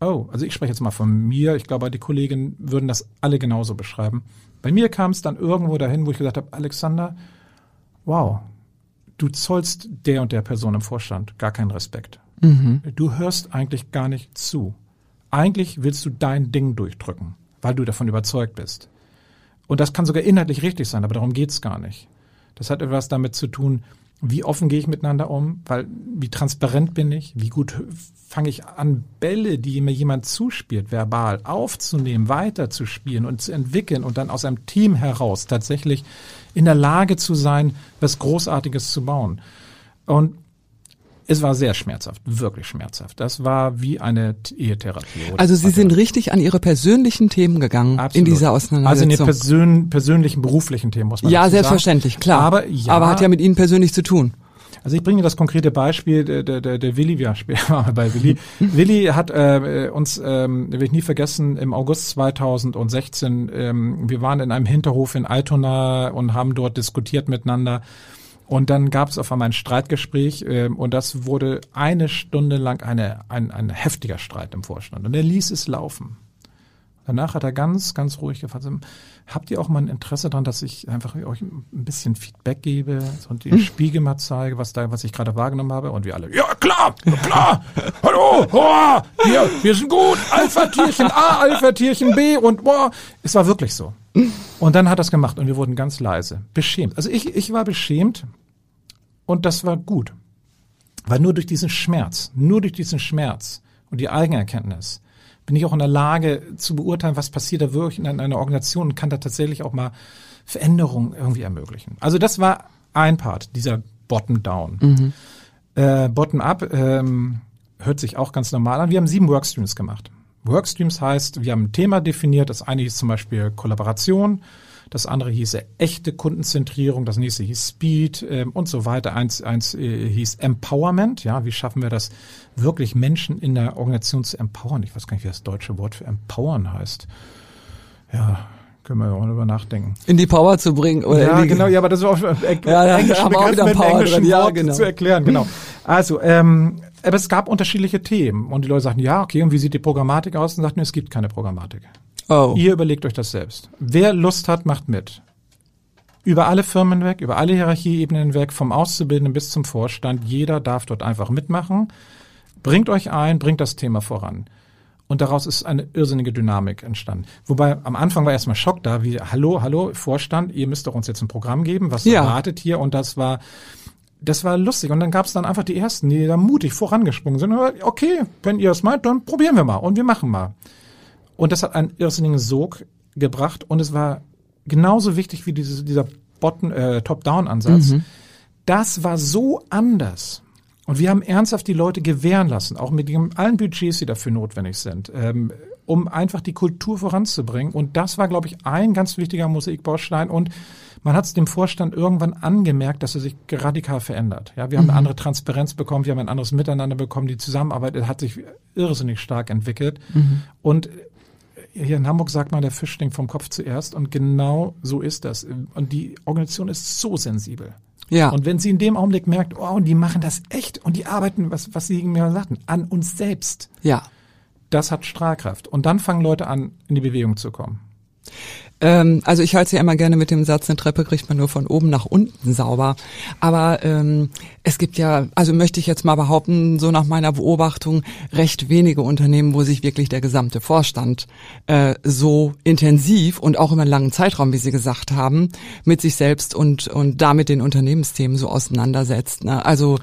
oh, also ich spreche jetzt mal von mir, ich glaube, die Kollegen würden das alle genauso beschreiben. Bei mir kam es dann irgendwo dahin, wo ich gesagt habe, Alexander, wow, du zollst der und der Person im Vorstand gar keinen Respekt. Mhm. Du hörst eigentlich gar nicht zu. Eigentlich willst du dein Ding durchdrücken, weil du davon überzeugt bist. Und das kann sogar inhaltlich richtig sein, aber darum geht's gar nicht. Das hat etwas damit zu tun, wie offen gehe ich miteinander um, weil wie transparent bin ich, wie gut fange ich an, Bälle, die mir jemand zuspielt, verbal aufzunehmen, weiterzuspielen und zu entwickeln und dann aus einem Team heraus tatsächlich in der Lage zu sein, was Großartiges zu bauen. Und es war sehr schmerzhaft, wirklich schmerzhaft. Das war wie eine Ehetherapie. Also Sie sind richtig an Ihre persönlichen Themen gegangen Absolut. in dieser Auseinandersetzung. Also in persön persönlichen, beruflichen Themen muss man Ja, selbstverständlich, sagen. klar. Aber, ja, Aber hat ja mit Ihnen persönlich zu tun. Also ich bringe das konkrete Beispiel, der, der, der, der Willi, wir waren bei Willi. Willi hat äh, uns, ähm, will ich nie vergessen, im August 2016, ähm, wir waren in einem Hinterhof in Altona und haben dort diskutiert miteinander. Und dann gab es auf einmal ein Streitgespräch äh, und das wurde eine Stunde lang eine, ein, ein heftiger Streit im Vorstand. Und er ließ es laufen. Danach hat er ganz, ganz ruhig gefragt, habt ihr auch mal ein Interesse daran, dass ich einfach euch ein bisschen Feedback gebe und den hm. Spiegel mal zeige, was da, was ich gerade wahrgenommen habe? Und wir alle, ja klar, klar, hallo, hoa, wir, wir sind gut, Alpha-Tierchen A, Alpha-Tierchen B und boah, es war wirklich so. Und dann hat er es gemacht und wir wurden ganz leise, beschämt. Also ich, ich war beschämt und das war gut. Weil nur durch diesen Schmerz, nur durch diesen Schmerz und die Eigenerkenntnis bin ich auch in der Lage zu beurteilen, was passiert da wirklich in einer Organisation und kann da tatsächlich auch mal Veränderungen irgendwie ermöglichen. Also das war ein Part, dieser Bottom-Down. Mhm. Äh, Bottom-up ähm, hört sich auch ganz normal an. Wir haben sieben Workstreams gemacht. Workstreams heißt, wir haben ein Thema definiert. Das eine ist zum Beispiel Kollaboration. Das andere hieß echte Kundenzentrierung, das nächste hieß Speed äh, und so weiter. Eins, eins äh, hieß Empowerment. Ja, wie schaffen wir das, wirklich Menschen in der Organisation zu empowern? Ich weiß gar nicht, wie das deutsche Wort für empowern heißt. Ja, können wir auch darüber nachdenken. In die Power zu bringen oder ja, genau, ja, aber das ist auch äh, ja, englisch haben auch wieder Power drin. Ja, genau. zu erklären, genau. Also, ähm, aber es gab unterschiedliche Themen und die Leute sagten, ja, okay, und wie sieht die Programmatik aus? Und sagten, es gibt keine Programmatik. Oh. Ihr überlegt euch das selbst. Wer Lust hat, macht mit. Über alle Firmen weg, über alle Hierarchieebenen weg, vom Auszubildenden bis zum Vorstand. Jeder darf dort einfach mitmachen. Bringt euch ein, bringt das Thema voran. Und daraus ist eine irrsinnige Dynamik entstanden. Wobei am Anfang war erstmal Schock da, wie, hallo, hallo, Vorstand, ihr müsst doch uns jetzt ein Programm geben, was ja. erwartet hier? Und das war, das war lustig. Und dann gab es dann einfach die ersten, die da mutig vorangesprungen sind. Okay, wenn ihr es meint, dann probieren wir mal und wir machen mal. Und das hat einen irrsinnigen Sog gebracht und es war genauso wichtig wie diese, dieser Bottom, äh, Top-Down-Ansatz. Mhm. Das war so anders. Und wir haben ernsthaft die Leute gewähren lassen, auch mit allen Budgets, die dafür notwendig sind, ähm, um einfach die Kultur voranzubringen. Und das war, glaube ich, ein ganz wichtiger Mosaikbaustein. Und man hat es dem Vorstand irgendwann angemerkt, dass er sich radikal verändert. Ja, wir haben mhm. eine andere Transparenz bekommen, wir haben ein anderes Miteinander bekommen. Die Zusammenarbeit hat sich irrsinnig stark entwickelt. Mhm. Und hier in Hamburg sagt man, der Fisch stinkt vom Kopf zuerst und genau so ist das. Und die Organisation ist so sensibel. Ja. Und wenn sie in dem Augenblick merkt, oh, und die machen das echt und die arbeiten, was, was sie mir sagten, an uns selbst. Ja. Das hat Strahlkraft. Und dann fangen Leute an, in die Bewegung zu kommen. Ähm, also ich halte es ja immer gerne mit dem Satz, eine Treppe kriegt man nur von oben nach unten sauber. Aber ähm, es gibt ja, also möchte ich jetzt mal behaupten, so nach meiner Beobachtung, recht wenige Unternehmen, wo sich wirklich der gesamte Vorstand äh, so intensiv und auch über einen langen Zeitraum, wie Sie gesagt haben, mit sich selbst und, und damit den Unternehmensthemen so auseinandersetzt. Ne? Also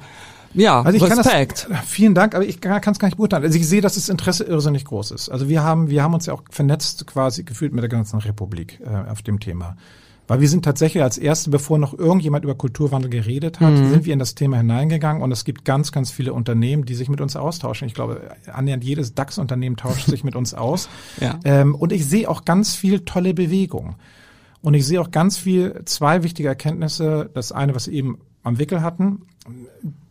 ja, also ich Respekt. Kann das, vielen Dank, aber ich kann es gar nicht beurteilen. Also ich sehe, dass das Interesse irrsinnig groß ist. Also wir haben, wir haben uns ja auch vernetzt quasi gefühlt mit der ganzen Republik äh, auf dem Thema. Weil wir sind tatsächlich als Erste, bevor noch irgendjemand über Kulturwandel geredet hat, mhm. sind wir in das Thema hineingegangen und es gibt ganz, ganz viele Unternehmen, die sich mit uns austauschen. Ich glaube, annähernd jedes DAX-Unternehmen tauscht sich mit uns aus. Ja. Ähm, und ich sehe auch ganz viel tolle Bewegung. Und ich sehe auch ganz viel, zwei wichtige Erkenntnisse. Das eine, was Sie eben am Wickel hatten,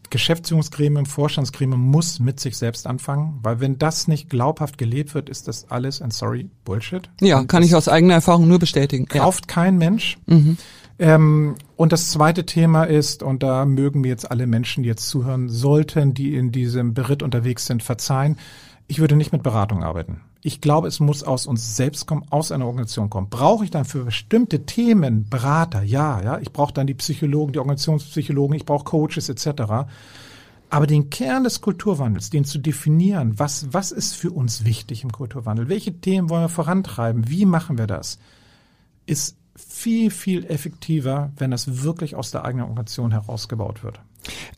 Geschäftsführungsgremium, Vorstandsgremium muss mit sich selbst anfangen, weil wenn das nicht glaubhaft gelebt wird, ist das alles ein sorry Bullshit. Ja, kann ich aus eigener Erfahrung nur bestätigen. Kauft ja. kein Mensch. Mhm. Ähm, und das zweite Thema ist, und da mögen mir jetzt alle Menschen, die jetzt zuhören sollten, die in diesem Beritt unterwegs sind, verzeihen. Ich würde nicht mit Beratung arbeiten. Ich glaube, es muss aus uns selbst kommen, aus einer Organisation kommen. Brauche ich dann für bestimmte Themen Berater? Ja, ja. Ich brauche dann die Psychologen, die Organisationspsychologen, ich brauche Coaches etc. Aber den Kern des Kulturwandels, den zu definieren, was, was ist für uns wichtig im Kulturwandel? Welche Themen wollen wir vorantreiben? Wie machen wir das? Ist viel, viel effektiver, wenn das wirklich aus der eigenen Organisation herausgebaut wird.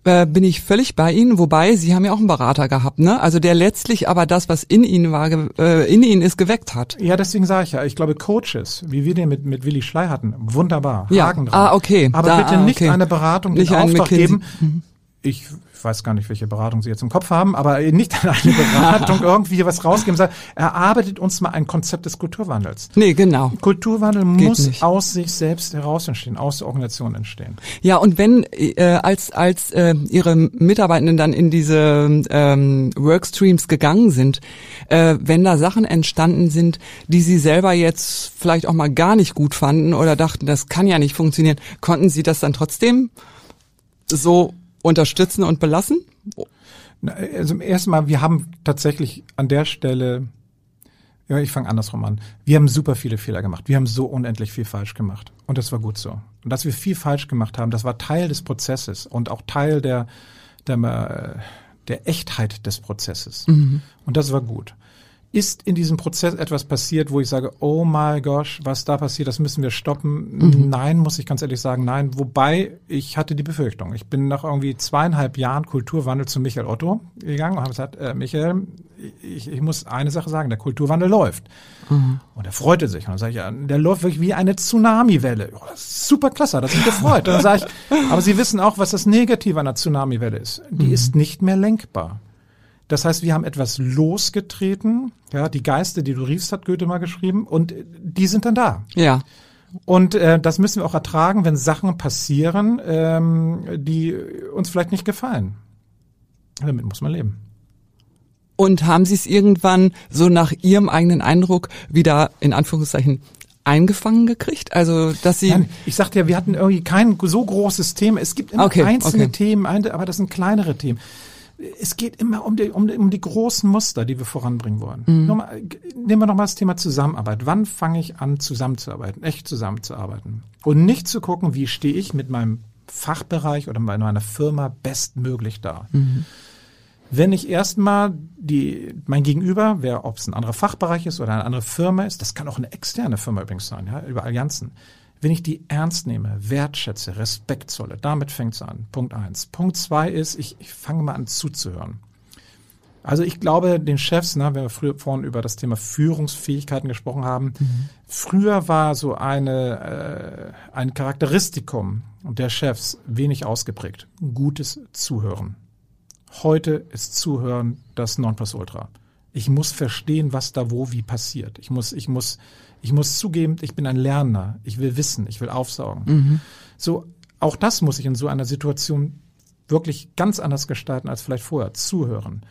Äh, bin ich völlig bei Ihnen, wobei Sie haben ja auch einen Berater gehabt, ne? Also der letztlich aber das, was in Ihnen war, äh, in Ihnen ist, geweckt hat. Ja, deswegen sage ich ja, ich glaube Coaches, wie wir den mit, mit Willi Schley hatten, wunderbar, ja. Haken dran. Ah, okay. Aber da, bitte ah, nicht okay. eine Beratung, den nicht Auftrag geben. Mhm. Ich weiß gar nicht, welche Beratung Sie jetzt im Kopf haben, aber nicht eine Beratung irgendwie was rausgeben, sondern erarbeitet uns mal ein Konzept des Kulturwandels. Nee, genau. Kulturwandel Geht muss nicht. aus sich selbst heraus entstehen, aus der Organisation entstehen. Ja, und wenn äh, als als äh, Ihre Mitarbeitenden dann in diese ähm, Workstreams gegangen sind, äh, wenn da Sachen entstanden sind, die Sie selber jetzt vielleicht auch mal gar nicht gut fanden oder dachten, das kann ja nicht funktionieren, konnten Sie das dann trotzdem so unterstützen und belassen? Also erstmal, wir haben tatsächlich an der Stelle Ja, ich fange andersrum an. Wir haben super viele Fehler gemacht. Wir haben so unendlich viel falsch gemacht. Und das war gut so. Und dass wir viel falsch gemacht haben, das war Teil des Prozesses und auch Teil der, der, der Echtheit des Prozesses. Mhm. Und das war gut ist in diesem Prozess etwas passiert, wo ich sage, oh my gosh, was da passiert, das müssen wir stoppen? Mhm. Nein, muss ich ganz ehrlich sagen, nein. Wobei ich hatte die Befürchtung. Ich bin nach irgendwie zweieinhalb Jahren Kulturwandel zu Michael Otto gegangen und habe gesagt, äh, Michael, ich, ich muss eine Sache sagen, der Kulturwandel läuft. Mhm. Und er freute sich. Und dann sage ich, ja, der läuft wirklich wie eine Tsunamiwelle. Oh, super klasse, hat er sich gefreut. Und dann sage ich, aber Sie wissen auch, was das Negative an einer Tsunamiwelle ist. Die mhm. ist nicht mehr lenkbar. Das heißt, wir haben etwas losgetreten. Ja, die Geiste, die du riefst, hat Goethe mal geschrieben, und die sind dann da. Ja. Und äh, das müssen wir auch ertragen, wenn Sachen passieren, ähm, die uns vielleicht nicht gefallen. Damit muss man leben. Und haben Sie es irgendwann so nach Ihrem eigenen Eindruck wieder in Anführungszeichen eingefangen gekriegt? Also, dass Sie. Nein, ich sagte ja, wir hatten irgendwie kein so großes Thema. Es gibt immer okay, einzelne okay. Themen, aber das sind kleinere Themen es geht immer um die, um, die, um die großen Muster, die wir voranbringen wollen. Mhm. Nochmal, nehmen wir nochmal das Thema Zusammenarbeit. Wann fange ich an, zusammenzuarbeiten, echt zusammenzuarbeiten? Und nicht zu gucken, wie stehe ich mit meinem Fachbereich oder bei meiner Firma bestmöglich da. Mhm. Wenn ich erstmal die, mein Gegenüber, wer, ob es ein anderer Fachbereich ist oder eine andere Firma ist, das kann auch eine externe Firma übrigens sein, ja, über Allianzen wenn ich die ernst nehme, wertschätze, Respekt zolle, damit fängt es an. Punkt eins. Punkt zwei ist, ich, ich fange mal an zuzuhören. Also ich glaube, den Chefs, ne, wenn wir früher vorhin über das Thema Führungsfähigkeiten gesprochen haben, mhm. früher war so eine äh, ein Charakteristikum der Chefs wenig ausgeprägt. Gutes Zuhören. Heute ist Zuhören das Nonplusultra. Ich muss verstehen, was da wo wie passiert. Ich muss ich muss ich muss zugeben, ich bin ein Lerner. Ich will wissen, ich will aufsaugen. Mhm. So, auch das muss ich in so einer Situation wirklich ganz anders gestalten als vielleicht vorher. Zuhören.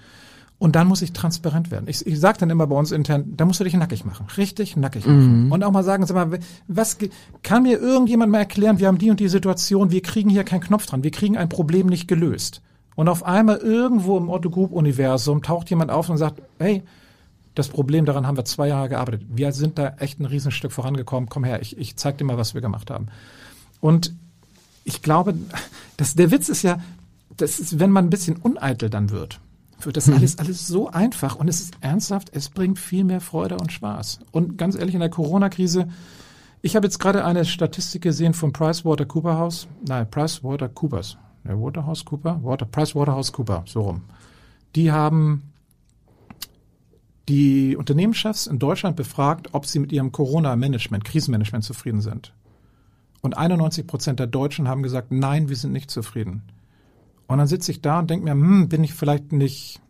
Und dann muss ich transparent werden. Ich, ich sage dann immer bei uns intern, da musst du dich nackig machen. Richtig nackig machen. Mhm. Und auch mal sagen, sag mal, was kann mir irgendjemand mal erklären, wir haben die und die Situation, wir kriegen hier keinen Knopf dran, wir kriegen ein Problem nicht gelöst. Und auf einmal irgendwo im Otto Group Universum taucht jemand auf und sagt, hey, das Problem, daran haben wir zwei Jahre gearbeitet. Wir sind da echt ein Riesenstück vorangekommen. Komm her, ich, ich zeig dir mal, was wir gemacht haben. Und ich glaube, dass der Witz ist ja, das ist, wenn man ein bisschen uneitel dann wird, wird das mhm. alles, alles so einfach und es ist ernsthaft, es bringt viel mehr Freude und Spaß. Und ganz ehrlich, in der Corona-Krise, ich habe jetzt gerade eine Statistik gesehen vom PricewaterhouseCoopers, nein, PricewaterhouseCoopers, ne, Waterhouse Cooper, Water, PricewaterhouseCooper, so rum. Die haben die Unternehmenschefs in Deutschland befragt, ob sie mit ihrem Corona-Management, Krisenmanagement zufrieden sind. Und 91 Prozent der Deutschen haben gesagt, nein, wir sind nicht zufrieden. Und dann sitze ich da und denke mir, hm, bin ich vielleicht nicht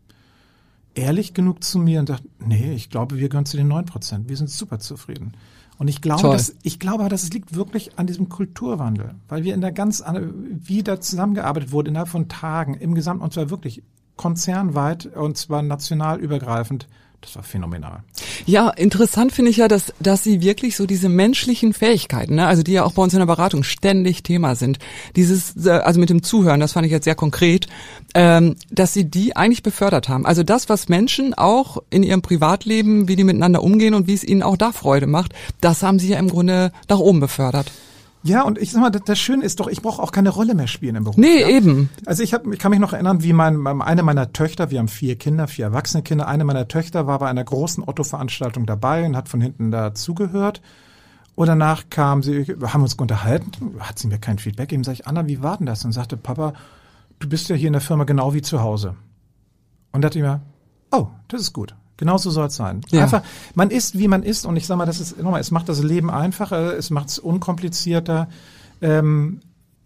ehrlich genug zu mir und dachte, nee, ich glaube, wir gehören zu den 9 Prozent. Wir sind super zufrieden. Und ich glaube, dass, ich glaube, dass es liegt wirklich an diesem Kulturwandel, weil wir in der ganz, wie da zusammengearbeitet wurde innerhalb von Tagen im Gesamten, und zwar wirklich konzernweit und zwar national übergreifend das war phänomenal. Ja, interessant finde ich ja, dass, dass sie wirklich so diese menschlichen Fähigkeiten, ne, also die ja auch bei uns in der Beratung ständig Thema sind, dieses, äh, also mit dem Zuhören, das fand ich jetzt sehr konkret, ähm, dass sie die eigentlich befördert haben. Also das, was Menschen auch in ihrem Privatleben, wie die miteinander umgehen und wie es ihnen auch da Freude macht, das haben sie ja im Grunde nach oben befördert. Ja, und ich sag mal, das, das Schöne ist doch, ich brauche auch keine Rolle mehr spielen im Beruf. Nee, ja? eben. Also ich, hab, ich kann mich noch erinnern, wie mein, eine meiner Töchter, wir haben vier Kinder, vier erwachsene Kinder, eine meiner Töchter war bei einer großen Otto-Veranstaltung dabei und hat von hinten da zugehört. Und danach kam sie, wir haben uns unterhalten, hat sie mir kein Feedback gegeben, sag ich, Anna, wie war denn das? Und sagte, Papa, du bist ja hier in der Firma genau wie zu Hause. Und dachte ich mir, oh, das ist gut. Genauso soll es sein. Ja. Einfach, man ist, wie man ist, und ich sag mal, das ist nochmal, es macht das Leben einfacher, es macht es unkomplizierter. Ähm,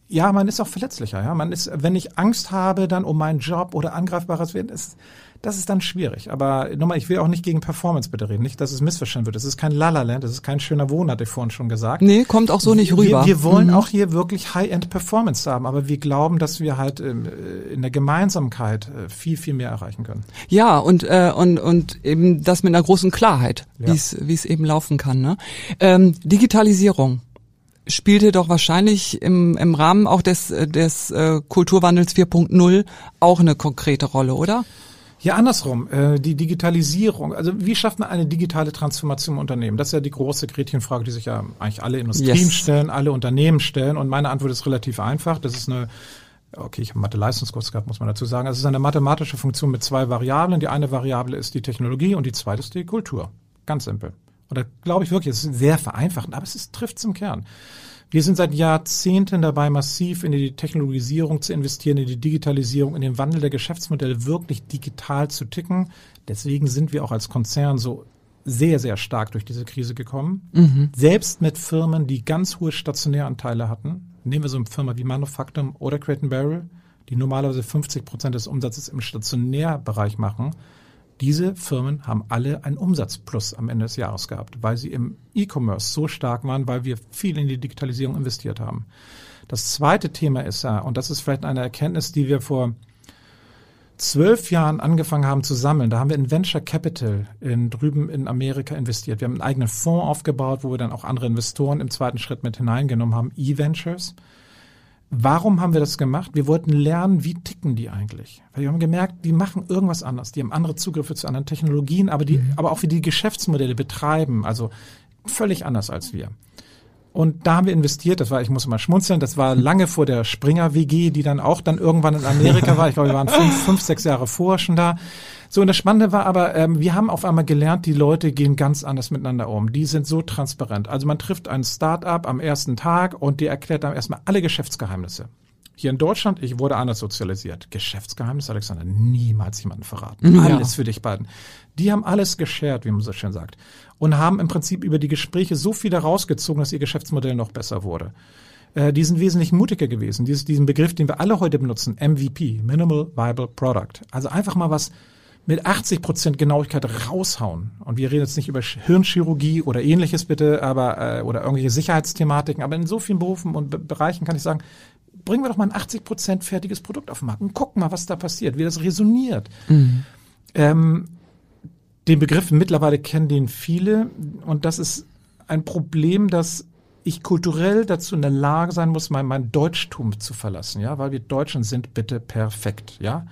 ja, man ist auch verletzlicher. Ja, man ist, wenn ich Angst habe, dann um meinen Job oder angreifbares werden, ist das ist dann schwierig. Aber nochmal, ich will auch nicht gegen Performance bitte reden. Nicht, dass es missverstanden wird. Das ist kein Lalaland, das ist kein schöner Wohn, hatte ich vorhin schon gesagt. Nee, kommt auch so nicht rüber. Wir, wir wollen mhm. auch hier wirklich High-End-Performance haben, aber wir glauben, dass wir halt ähm, äh, in der Gemeinsamkeit äh, viel, viel mehr erreichen können. Ja, und, äh, und, und eben das mit einer großen Klarheit, ja. wie es eben laufen kann. Ne? Ähm, Digitalisierung spielte doch wahrscheinlich im, im Rahmen auch des, des äh, Kulturwandels 4.0 auch eine konkrete Rolle, oder? Ja, andersrum. Äh, die Digitalisierung. Also wie schafft man eine digitale Transformation im Unternehmen? Das ist ja die große Gretchenfrage, die sich ja eigentlich alle Industrien yes. stellen, alle Unternehmen stellen. Und meine Antwort ist relativ einfach. Das ist eine okay, ich habe Mathe-Leistungskurs gehabt, muss man dazu sagen. Es ist eine mathematische Funktion mit zwei Variablen. Die eine Variable ist die Technologie und die zweite ist die Kultur. Ganz simpel. Und da glaube ich wirklich, es ist sehr vereinfachend, aber es ist, trifft zum Kern. Wir sind seit Jahrzehnten dabei, massiv in die Technologisierung zu investieren, in die Digitalisierung, in den Wandel der Geschäftsmodelle wirklich digital zu ticken. Deswegen sind wir auch als Konzern so sehr, sehr stark durch diese Krise gekommen. Mhm. Selbst mit Firmen, die ganz hohe Stationäranteile hatten. Nehmen wir so eine Firma wie Manufactum oder Crate Barrel, die normalerweise 50 Prozent des Umsatzes im Stationärbereich machen. Diese Firmen haben alle einen Umsatzplus am Ende des Jahres gehabt, weil sie im E-Commerce so stark waren, weil wir viel in die Digitalisierung investiert haben. Das zweite Thema ist und das ist vielleicht eine Erkenntnis, die wir vor zwölf Jahren angefangen haben zu sammeln. Da haben wir in Venture Capital in, drüben in Amerika investiert. Wir haben einen eigenen Fonds aufgebaut, wo wir dann auch andere Investoren im zweiten Schritt mit hineingenommen haben, E-Ventures. Warum haben wir das gemacht? Wir wollten lernen, wie ticken die eigentlich? Weil wir haben gemerkt, die machen irgendwas anders. Die haben andere Zugriffe zu anderen Technologien, aber die, mhm. aber auch wie die Geschäftsmodelle betreiben. Also völlig anders als wir. Und da haben wir investiert, das war, ich muss mal schmunzeln, das war lange vor der Springer WG, die dann auch dann irgendwann in Amerika war. Ich glaube, wir waren fünf, fünf sechs Jahre vorher schon da. So, und das Spannende war aber, ähm, wir haben auf einmal gelernt, die Leute gehen ganz anders miteinander um. Die sind so transparent. Also man trifft ein Start-up am ersten Tag und die erklärt dann erstmal alle Geschäftsgeheimnisse. Hier in Deutschland, ich wurde anders sozialisiert. Geschäftsgeheimnis, Alexander, niemals jemanden verraten. Ja. Alles für dich beiden. Die haben alles geshared, wie man so schön sagt. Und haben im Prinzip über die Gespräche so viel herausgezogen, dass ihr Geschäftsmodell noch besser wurde. Äh, die sind wesentlich mutiger gewesen. Dies, diesen Begriff, den wir alle heute benutzen, MVP, Minimal Viable Product. Also einfach mal was mit 80 Prozent Genauigkeit raushauen. Und wir reden jetzt nicht über Hirnchirurgie oder ähnliches bitte, aber äh, oder irgendwelche Sicherheitsthematiken. Aber in so vielen Berufen und Be Bereichen kann ich sagen, bringen wir doch mal ein 80 Prozent fertiges Produkt auf den Markt und gucken mal, was da passiert, wie das resoniert. Mhm. Ähm, den Begriff mittlerweile kennen den viele und das ist ein Problem, dass ich kulturell dazu in der Lage sein muss, mein, mein Deutschtum zu verlassen, ja, weil wir Deutschen sind bitte perfekt, ja.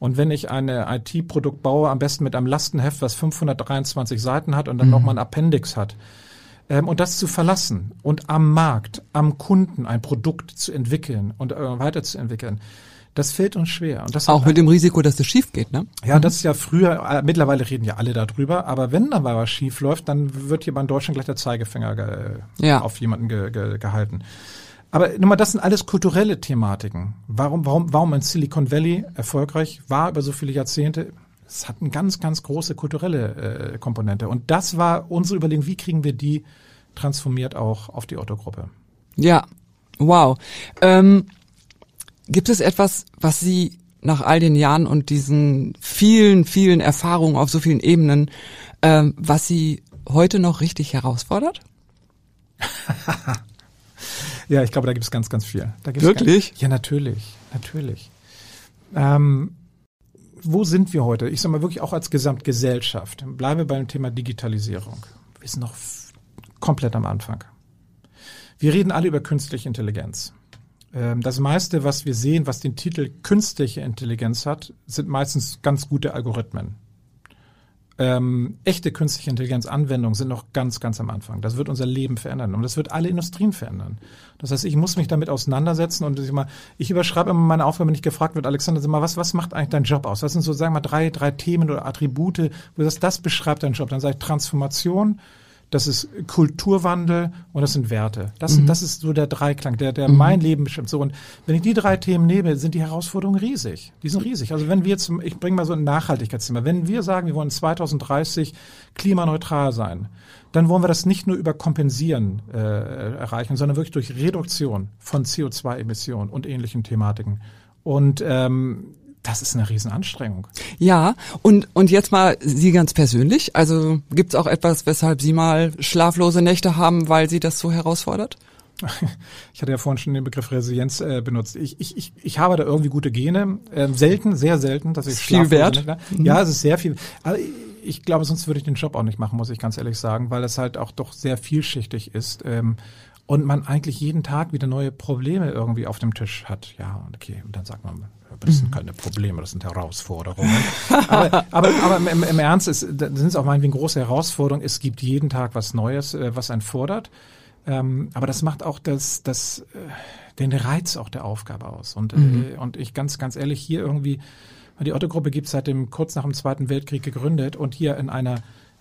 Und wenn ich eine IT-Produkt baue, am besten mit einem Lastenheft, was 523 Seiten hat und dann mhm. nochmal ein Appendix hat, ähm, und das zu verlassen und am Markt, am Kunden ein Produkt zu entwickeln und äh, weiterzuentwickeln, das fällt uns schwer. Und das auch mit dem Risiko, dass das schief geht, ne? Ja, mhm. das ist ja früher, äh, mittlerweile reden ja alle darüber, aber wenn da mal was schief läuft, dann wird hier beim Deutschen gleich der Zeigefinger ge, ja. auf jemanden ge, ge, gehalten. Aber nochmal, das sind alles kulturelle Thematiken. Warum, warum, warum in Silicon Valley erfolgreich war über so viele Jahrzehnte? Es hat eine ganz, ganz große kulturelle äh, Komponente. Und das war unsere Überlegung, wie kriegen wir die transformiert auch auf die Otto-Gruppe? Ja, wow. Ähm, gibt es etwas, was Sie nach all den Jahren und diesen vielen, vielen Erfahrungen auf so vielen Ebenen, ähm, was Sie heute noch richtig herausfordert? Ja, ich glaube, da gibt es ganz, ganz viel. Wirklich? Ganz, ja, natürlich, natürlich. Ähm, wo sind wir heute? Ich sage mal wirklich auch als Gesamtgesellschaft. Bleiben wir beim Thema Digitalisierung. Wir sind noch komplett am Anfang. Wir reden alle über künstliche Intelligenz. Ähm, das meiste, was wir sehen, was den Titel künstliche Intelligenz hat, sind meistens ganz gute Algorithmen ähm, echte künstliche Intelligenz-Anwendungen sind noch ganz, ganz am Anfang. Das wird unser Leben verändern und das wird alle Industrien verändern. Das heißt, ich muss mich damit auseinandersetzen und ich, ich überschreibe immer meine Aufgabe, wenn ich gefragt wird, Alexander, sag mal, was, was macht eigentlich dein Job aus? Was sind so, sagen wir mal, drei, drei Themen oder Attribute, wo sagst, das beschreibt deinen Job? Dann sage ich Transformation, das ist Kulturwandel und das sind Werte. Das, mhm. das ist so der Dreiklang, der, der mhm. mein Leben bestimmt. So, und wenn ich die drei Themen nehme, sind die Herausforderungen riesig. Die sind riesig. Also wenn wir jetzt, ich bringe mal so ein Nachhaltigkeitsthema, wenn wir sagen, wir wollen 2030 klimaneutral sein, dann wollen wir das nicht nur über Kompensieren äh, erreichen, sondern wirklich durch Reduktion von CO2-Emissionen und ähnlichen Thematiken. Und ähm, das ist eine Riesenanstrengung. Ja, und, und jetzt mal Sie ganz persönlich. Also gibt es auch etwas, weshalb Sie mal schlaflose Nächte haben, weil Sie das so herausfordert? ich hatte ja vorhin schon den Begriff Resilienz äh, benutzt. Ich, ich, ich, ich habe da irgendwie gute Gene. Äh, selten, sehr selten, dass ich ist viel wert. Mhm. Ja, es ist sehr viel. Aber ich glaube, sonst würde ich den Job auch nicht machen, muss ich ganz ehrlich sagen, weil es halt auch doch sehr vielschichtig ist. Ähm, und man eigentlich jeden Tag wieder neue Probleme irgendwie auf dem Tisch hat. Ja, okay, und dann sagt man, das sind mhm. keine Probleme, das sind Herausforderungen. aber, aber, aber im, im Ernst ist, sind es auch meinetwegen große Herausforderungen. Es gibt jeden Tag was Neues, äh, was einen fordert. Ähm, aber das macht auch das, das, äh, den Reiz auch der Aufgabe aus. Und, mhm. äh, und ich ganz, ganz ehrlich, hier irgendwie, die Otto-Gruppe gibt seit dem, kurz nach dem Zweiten Weltkrieg gegründet und hier in einer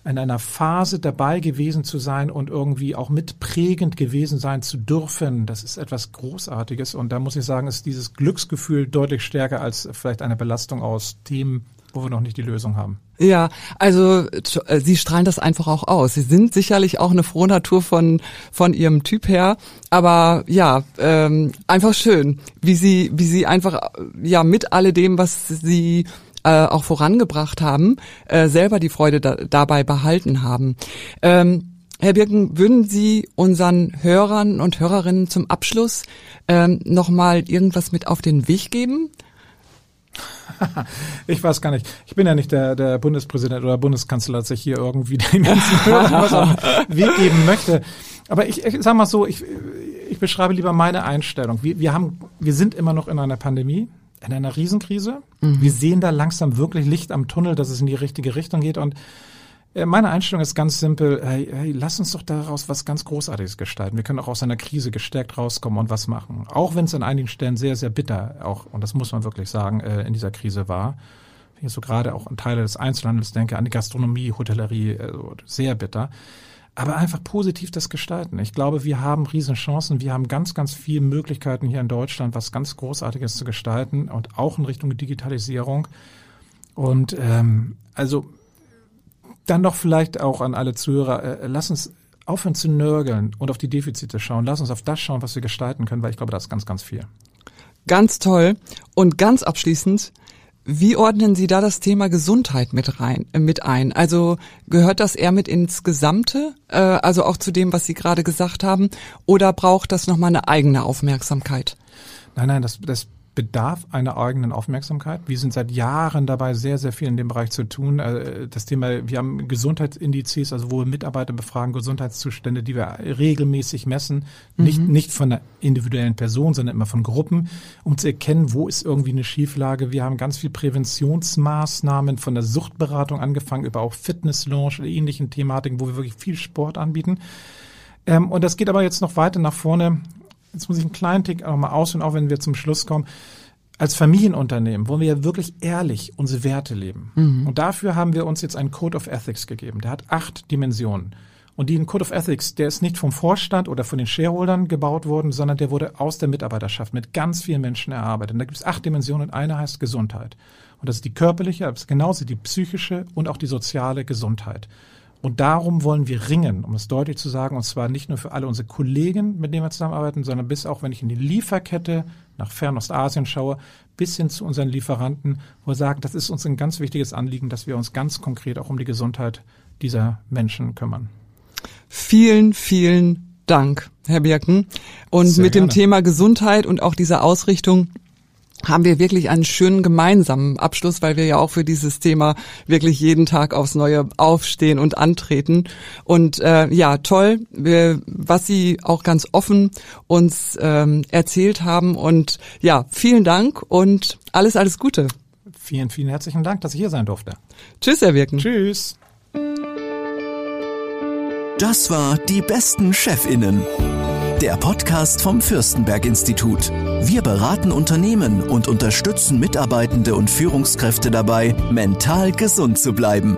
in einer Phase dabei gewesen zu sein und irgendwie auch mitprägend gewesen sein zu dürfen, das ist etwas Großartiges. Und da muss ich sagen, ist dieses Glücksgefühl deutlich stärker als vielleicht eine Belastung aus Themen, wo wir noch nicht die Lösung haben. Ja, also äh, Sie strahlen das einfach auch aus. Sie sind sicherlich auch eine frohe Natur von von Ihrem Typ her, aber ja, ähm, einfach schön, wie Sie wie Sie einfach ja mit alledem, was Sie äh, auch vorangebracht haben, äh, selber die Freude da, dabei behalten haben. Ähm, Herr Birken, würden Sie unseren Hörern und Hörerinnen zum Abschluss ähm, nochmal irgendwas mit auf den Weg geben? ich weiß gar nicht. Ich bin ja nicht der, der Bundespräsident oder Bundeskanzler, dass ich hier irgendwie den ganzen Hörern auf den Weg geben möchte. Aber ich, ich sag mal so, ich, ich beschreibe lieber meine Einstellung. Wir, wir haben, wir sind immer noch in einer Pandemie in einer Riesenkrise. Mhm. Wir sehen da langsam wirklich Licht am Tunnel, dass es in die richtige Richtung geht. Und äh, meine Einstellung ist ganz simpel. Hey, hey, lass uns doch daraus was ganz Großartiges gestalten. Wir können auch aus einer Krise gestärkt rauskommen und was machen. Auch wenn es an einigen Stellen sehr, sehr bitter auch, und das muss man wirklich sagen, äh, in dieser Krise war. Wenn ich so gerade auch an Teile des Einzelhandels denke, an die Gastronomie, Hotellerie, äh, sehr bitter aber einfach positiv das gestalten. Ich glaube, wir haben Riesenchancen. Wir haben ganz, ganz viele Möglichkeiten hier in Deutschland, was ganz Großartiges zu gestalten und auch in Richtung Digitalisierung. Und ähm, also dann doch vielleicht auch an alle Zuhörer, äh, lass uns aufhören zu nörgeln und auf die Defizite schauen. Lass uns auf das schauen, was wir gestalten können, weil ich glaube, das ist ganz, ganz viel. Ganz toll. Und ganz abschließend, wie ordnen Sie da das Thema Gesundheit mit rein, äh, mit ein? Also gehört das eher mit ins Gesamte, äh, also auch zu dem, was Sie gerade gesagt haben, oder braucht das nochmal eine eigene Aufmerksamkeit? Nein, nein, das, das bedarf einer eigenen Aufmerksamkeit. Wir sind seit Jahren dabei, sehr, sehr viel in dem Bereich zu tun. Äh, das Thema, wir haben Gesundheitsindizes, also wo wir Mitarbeiter befragen, Gesundheitszustände, die wir regelmäßig messen, mhm. nicht, nicht von einer individuellen Person, sondern immer von Gruppen, um zu erkennen, wo ist irgendwie eine Schieflage. Wir haben ganz viel Präventionsmaßnahmen von der Suchtberatung angefangen über auch Fitnesslaunch oder ähnlichen Thematiken, wo wir wirklich viel Sport anbieten. Ähm, und das geht aber jetzt noch weiter nach vorne jetzt muss ich einen kleinen Tick auch mal ausführen, auch wenn wir zum Schluss kommen. Als Familienunternehmen wollen wir ja wirklich ehrlich unsere Werte leben. Mhm. Und dafür haben wir uns jetzt einen Code of Ethics gegeben. Der hat acht Dimensionen. Und den Code of Ethics, der ist nicht vom Vorstand oder von den Shareholdern gebaut worden, sondern der wurde aus der Mitarbeiterschaft mit ganz vielen Menschen erarbeitet. Und da gibt es acht Dimensionen und eine heißt Gesundheit. Und das ist die körperliche, aber genauso die psychische und auch die soziale Gesundheit. Und darum wollen wir ringen, um es deutlich zu sagen, und zwar nicht nur für alle unsere Kollegen, mit denen wir zusammenarbeiten, sondern bis auch, wenn ich in die Lieferkette nach Fernostasien schaue, bis hin zu unseren Lieferanten, wo wir sagen, das ist uns ein ganz wichtiges Anliegen, dass wir uns ganz konkret auch um die Gesundheit dieser Menschen kümmern. Vielen, vielen Dank, Herr Birken. Und Sehr mit gerne. dem Thema Gesundheit und auch dieser Ausrichtung haben wir wirklich einen schönen gemeinsamen Abschluss, weil wir ja auch für dieses Thema wirklich jeden Tag aufs Neue aufstehen und antreten. Und äh, ja, toll, wir, was Sie auch ganz offen uns ähm, erzählt haben. Und ja, vielen Dank und alles, alles Gute. Vielen, vielen herzlichen Dank, dass ich hier sein durfte. Tschüss, Herr Wirken. Tschüss. Das war die besten Chefinnen. Der Podcast vom Fürstenberg Institut. Wir beraten Unternehmen und unterstützen Mitarbeitende und Führungskräfte dabei, mental gesund zu bleiben.